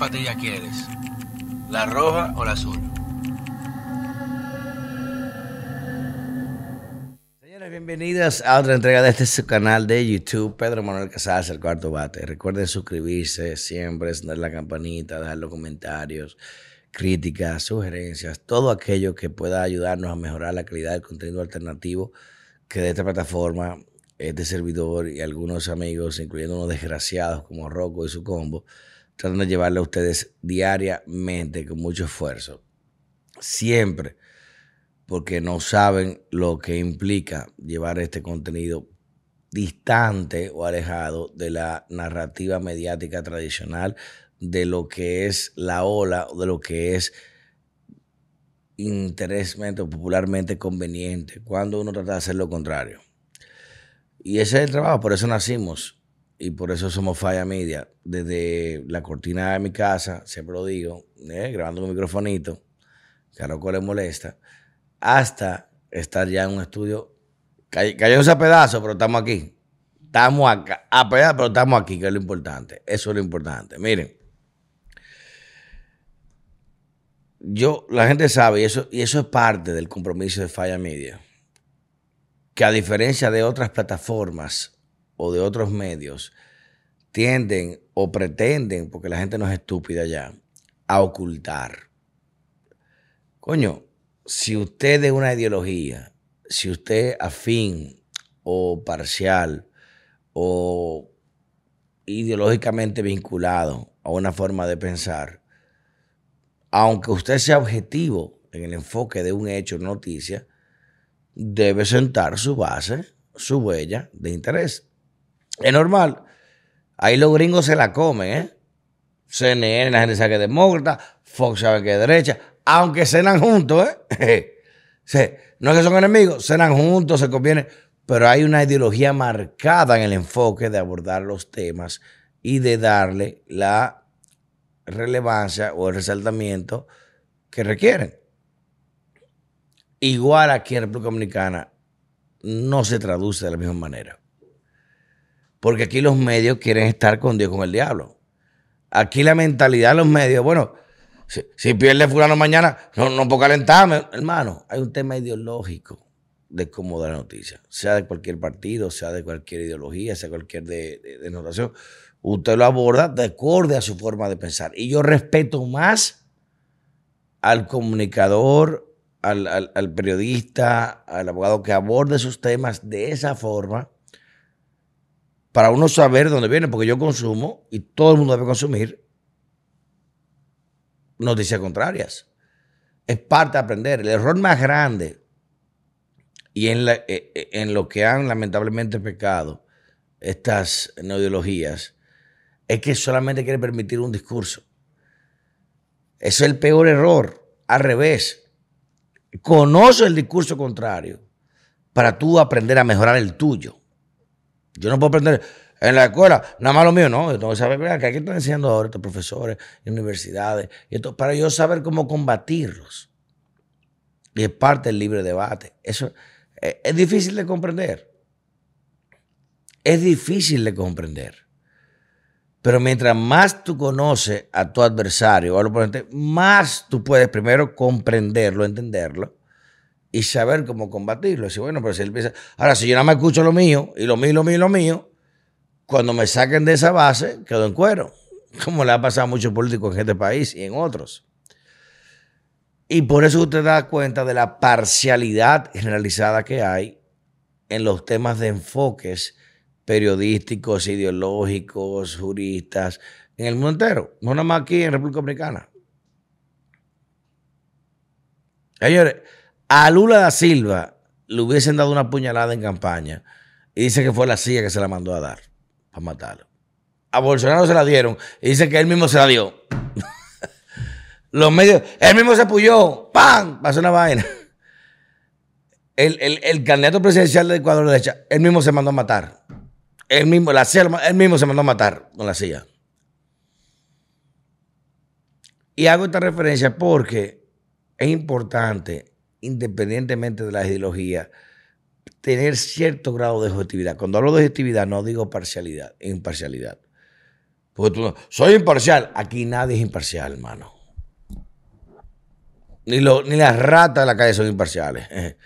patilla quieres? ¿La roja o la azul? Señores, bienvenidos a otra entrega de este su canal de YouTube, Pedro Manuel Casals, el cuarto bate. Recuerden suscribirse siempre, dar la campanita, dejar los comentarios, críticas, sugerencias, todo aquello que pueda ayudarnos a mejorar la calidad del contenido alternativo que de esta plataforma, este servidor y algunos amigos, incluyendo unos desgraciados como Rocco y su combo, tratan de llevarle a ustedes diariamente con mucho esfuerzo. Siempre, porque no saben lo que implica llevar este contenido distante o alejado de la narrativa mediática tradicional, de lo que es la ola de lo que es interesmente o popularmente conveniente, cuando uno trata de hacer lo contrario. Y ese es el trabajo, por eso nacimos y por eso somos Falla Media. Desde la cortina de mi casa, siempre lo digo, eh, grabando un microfonito, que a loco le molesta, hasta estar ya en un estudio. Cayó a pedazo, pero estamos aquí. Estamos acá, a pedazo, pero estamos aquí, que es lo importante. Eso es lo importante. Miren, yo, la gente sabe, y eso, y eso es parte del compromiso de Falla Media, que a diferencia de otras plataformas o de otros medios tienden o pretenden, porque la gente no es estúpida ya, a ocultar. Coño, si usted de una ideología, si usted afín o parcial o ideológicamente vinculado a una forma de pensar, aunque usted sea objetivo en el enfoque de un hecho noticia, debe sentar su base, su huella de interés. Es normal. Ahí los gringos se la comen, ¿eh? CNN, la gente sabe que es demócrata, Fox sabe que es derecha, aunque cenan juntos, ¿eh? no es que son enemigos, cenan juntos, se conviene, pero hay una ideología marcada en el enfoque de abordar los temas y de darle la relevancia o el resaltamiento que requieren. Igual aquí en República Dominicana no se traduce de la misma manera. Porque aquí los medios quieren estar con Dios, con el diablo. Aquí la mentalidad de los medios, bueno, si, pierde fulano mañana, no, no puedo calentarme. Hermano, hay un tema ideológico de cómo dar la noticia. Sea de cualquier partido, sea de cualquier ideología, sea cualquier de, de, Usted lo aborda de acuerdo a su forma de pensar. Y yo respeto más al comunicador, al, al periodista, al abogado que aborde sus temas de esa forma para uno saber dónde viene, porque yo consumo y todo el mundo debe consumir noticias contrarias. Es parte de aprender. El error más grande y en, eh, eh, lo que han lamentablemente pecado estas neoideologías es que solamente quiere permitir un discurso. Eso es el peor error. Al revés. Conoce el discurso contrario para tú aprender a mejorar el tuyo. Yo no puedo aprender en la escuela, nada más lo mío, no. Yo tengo que saber, que aquí están enseñando ahora estos profesores y universidades, y esto, para yo saber cómo combatirlos. Y es parte del libre debate. Eso eh, es, difícil de comprender. Es difícil de comprender. Pero mientras más tú conoces a tu adversario o oponente, más tú puedes primero comprenderlo, entenderlo y saber cómo combatirlo. Bueno, pero si él empieza. Ahora, si yo nada más escucho lo mío, y lo mío, lo mío, lo mío, cuando me saquen de esa base, quedo en cuero. Como le ha pasado a muchos políticos en este país y en otros. Y por eso usted da cuenta de la parcialidad generalizada que hay en los temas de enfoques periodísticos, ideológicos, juristas, en el mundo entero, no nada más aquí en República Dominicana. Señores, a Lula da Silva le hubiesen dado una puñalada en campaña y dice que fue la CIA que se la mandó a dar para matarlo. A Bolsonaro se la dieron y dice que él mismo se la dio. Los medios, él mismo se apoyó, ¡pam! Pasó una vaina. El, candidato presidencial de Ecuador de derecha, él mismo se mandó a matar. Él mismo, la CIA, él mismo se mandó a matar con la CIA. Y hago esta referencia porque es importante independientemente de la ideología, tener cierto grado de objetividad. Cuando hablo de objetividad no digo parcialidad, imparcialidad. Porque tú no, soy imparcial. Aquí nadie es imparcial, hermano. Ni, lo, ni las ratas de la calle son imparciales.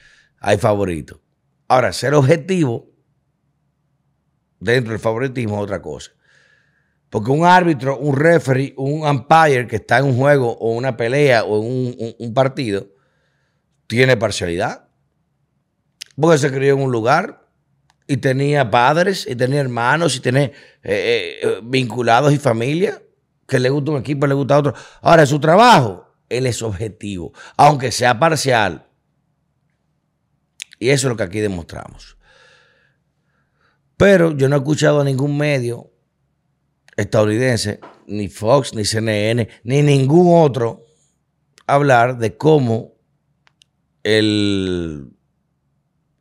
Hay favoritos. Ahora, ser objetivo dentro del favoritismo es otra cosa. Porque un árbitro, un referee, un umpire que está en un juego o una pelea o en un, partido, tiene parcialidad. Porque se crió en un lugar y tenía padres y tenía hermanos y tenía eh, eh, vinculados y familia que le gusta un equipo, le gusta otro. Ahora, su trabajo, él es objetivo, aunque sea parcial. Y eso es lo que aquí demostramos. Pero yo no he escuchado a ningún medio estadounidense, ni Fox, ni CNN, ni ningún otro hablar de cómo el,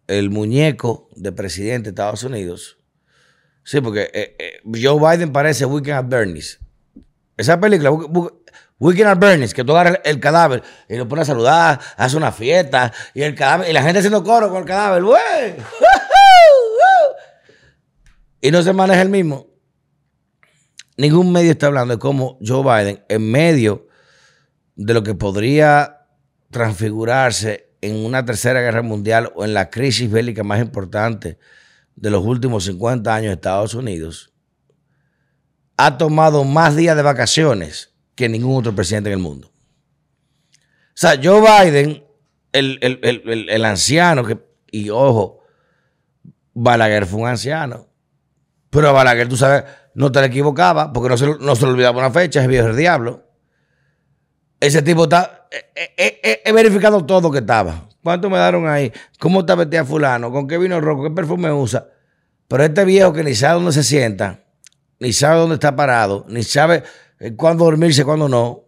el muñeco de presidente de Estados Unidos, sí, porque eh, eh, Joe Biden parece Weekend at Bernie's. Esa película, Weekend at Bernie's, que tú agarras el cadáver y lo pones a saludar, hace una fiesta, y el cadáver, y la gente haciendo coro con el cadáver, y no se maneja el mismo. Ningún medio está hablando de cómo Joe Biden, en medio de lo que podría transfigurarse en una tercera guerra mundial o en la crisis bélica más importante de los últimos 50 años de Estados Unidos, ha tomado más días de vacaciones que ningún otro presidente en el mundo. O sea, Joe Biden, el, anciano, que, y ojo, Balaguer fue un anciano, pero a Balaguer, tú sabes, no te le equivocaba, porque no se, no se le olvidaba una fecha, es viejo el diablo. Ese tipo está. He, verificado todo que estaba. ¿Cuánto me dieron ahí? ¿Cómo está vestida fulano? ¿Con qué vino rojo? ¿Qué perfume usa? Pero este viejo que ni sabe dónde se sienta, ni sabe dónde está parado, ni sabe eh, cuándo dormirse, cuándo no,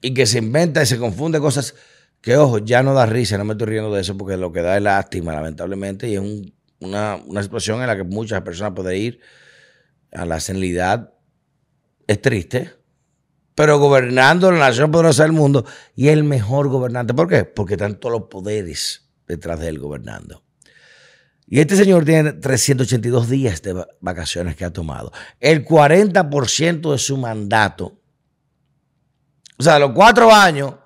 y que se inventa y se confunde cosas que, ojo, ya no da risa, no me estoy riendo de eso porque lo que da es lástima, lamentablemente, y es un una, situación en la que muchas personas pueden ir a la senilidad. Es triste, pero gobernando la nación poderosa del mundo y el mejor gobernante. ¿Por qué? Porque están todos los poderes detrás de él gobernando. Y este señor tiene 382 días de vacaciones que ha tomado. El 40% de su mandato, o sea, los cuatro años,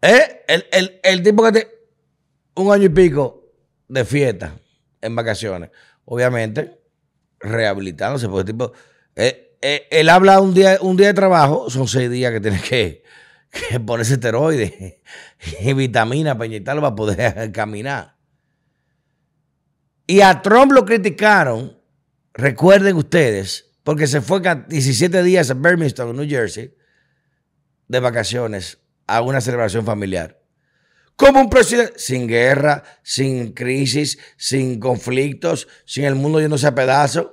¿eh? el, el tipo que tiene un año y pico de fiesta en vacaciones. Obviamente, rehabilitándose, porque tipo, eh, eh, él habla un día, un día de trabajo, son seis días que tiene que, ponerse esteroides y vitaminas para inyectarlo para poder caminar. Y a Trump lo criticaron, recuerden ustedes, porque se fue 17 días a Birmingham, New Jersey, de vacaciones a una celebración familiar. Como un presidente sin guerra, sin crisis, sin conflictos, sin el mundo yéndose a pedazos.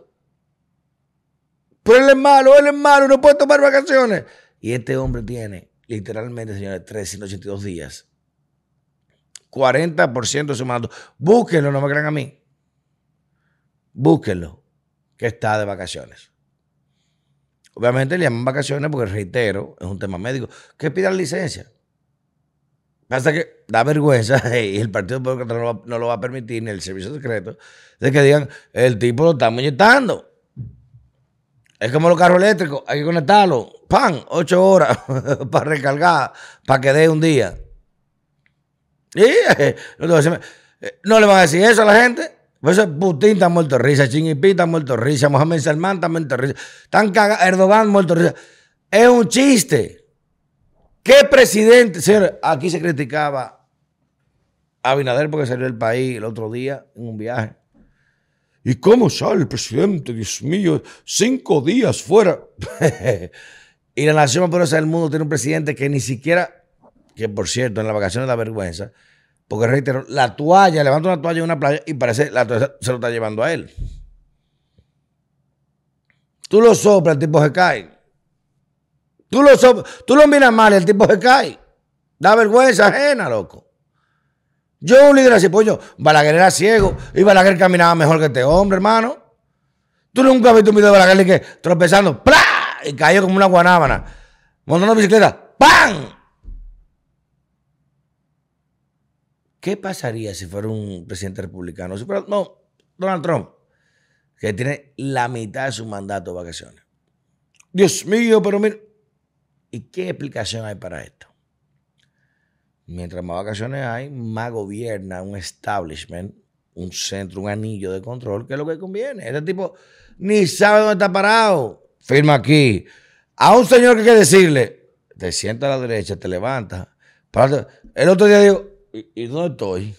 Pero él es malo, él es malo, no puede tomar vacaciones. Y este hombre tiene, literalmente, señores, 382 días. 40% de su mando. Búsquenlo, no me crean a mí. Búsquenlo, que está de vacaciones. Obviamente le llaman vacaciones porque, reitero, es un tema médico. Que pidan licencia. Pasa que da vergüenza y el Partido Popular no, lo va a permitir, ni el Servicio Secreto, de que digan, el tipo lo está muñetando. Es como los carros eléctricos, hay que conectarlo. ¡Pam! Ocho horas para recargar, para que dé un día. Y eh, no le van a decir eso a la gente. Pues Putin está muerto de risa, Xi está muerto de risa, Mohamed Salman está muerto de risa, están cagados, Erdogan muerto de risa. Es un chiste. ¿Qué presidente? Señor, aquí se criticaba a Abinader porque salió del país el otro día en un viaje. ¿Y cómo sale el presidente? Dios mío, cinco días fuera. y la nación más poderosa del mundo tiene un presidente que ni siquiera, que por cierto, en las vacaciones da vergüenza, porque reitero, la toalla, levanta una toalla en una playa y parece la toalla se lo está llevando a él. Tú lo soplas, el tipo se cae. Tú lo, tú lo miras mal el tipo se cae. Da vergüenza ajena, loco. Yo un líder así, pues yo, Balaguer era ciego y Balaguer caminaba mejor que este hombre, hermano. Tú nunca has visto un video de Balaguer que tropezando, ¡plá! Y cayó como una guanábana. Montando bicicleta, ¡pam! ¿Qué pasaría si fuera un presidente republicano? No, Donald Trump. que tiene la mitad de su mandato de vacaciones. Dios mío, pero mira. ¿Y qué explicación hay para esto? Mientras más vacaciones hay, más gobierna un establishment, un centro, un anillo de control, que es lo que conviene. Este tipo ni sabe dónde está parado. Firma aquí. A un señor que hay que decirle, te sienta a la derecha, te levanta. El otro día digo, ¿y, dónde estoy?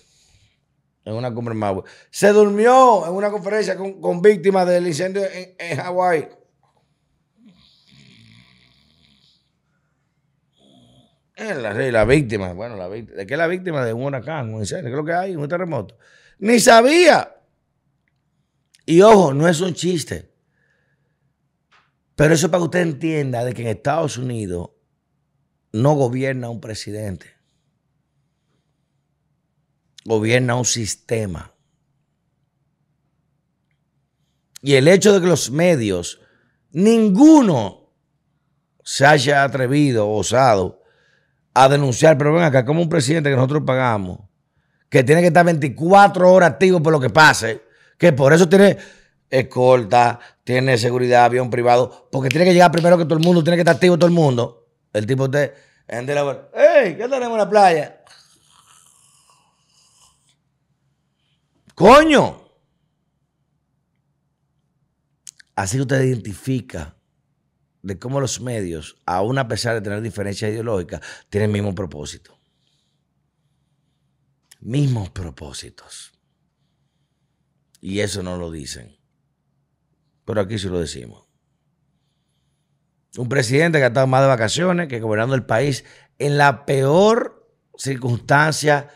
En una cumbre más. Se durmió en una conferencia con, víctimas del incendio en, en Hawái. La, la víctima, bueno, la víctima, ¿de qué es la víctima? De un huracán, un incendio, ¿qué es lo que hay? Un terremoto. Ni sabía. Y ojo, no es un chiste. Pero eso para que usted entienda de que en Estados Unidos no gobierna un presidente. Gobierna un sistema. Y el hecho de que los medios, ninguno se haya atrevido, osado, a denunciar, pero ven acá, como un presidente que nosotros pagamos, que tiene que estar 24 horas activo por lo que pase, que por eso tiene escolta, tiene seguridad, avión privado, porque tiene que llegar primero que todo el mundo, tiene que estar activo todo el mundo. El tipo usted, la ¡Ey! ¿Qué tenemos en la playa? ¡Coño! Así usted identifica de cómo los medios, aún a pesar de tener diferencias ideológicas, tienen el mismo propósito. Mismos propósitos. Y eso no lo dicen. Pero aquí sí lo decimos. Un presidente que ha estado más de vacaciones que gobernando el país en la peor circunstancia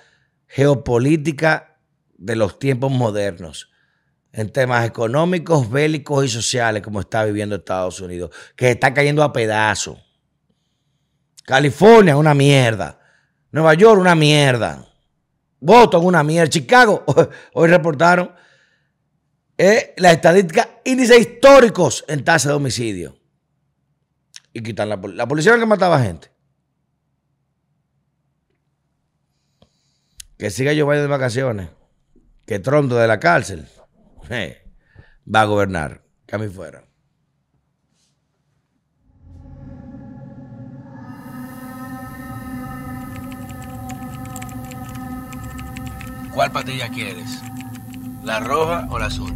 geopolítica de los tiempos modernos en temas económicos, bélicos y sociales como está viviendo Estados Unidos, que está cayendo a pedazos. California, una mierda. Nueva York, una mierda. Boston, una mierda. Chicago, hoy reportaron eh, las estadísticas, índices históricos en tasa de homicidio. Y quitan la, la policía que mataba gente. Que siga yo vaya de vacaciones. Que trondo de la cárcel va a gobernar. Mí fuera. ¿Cuál patilla quieres? ¿La roja o la azul?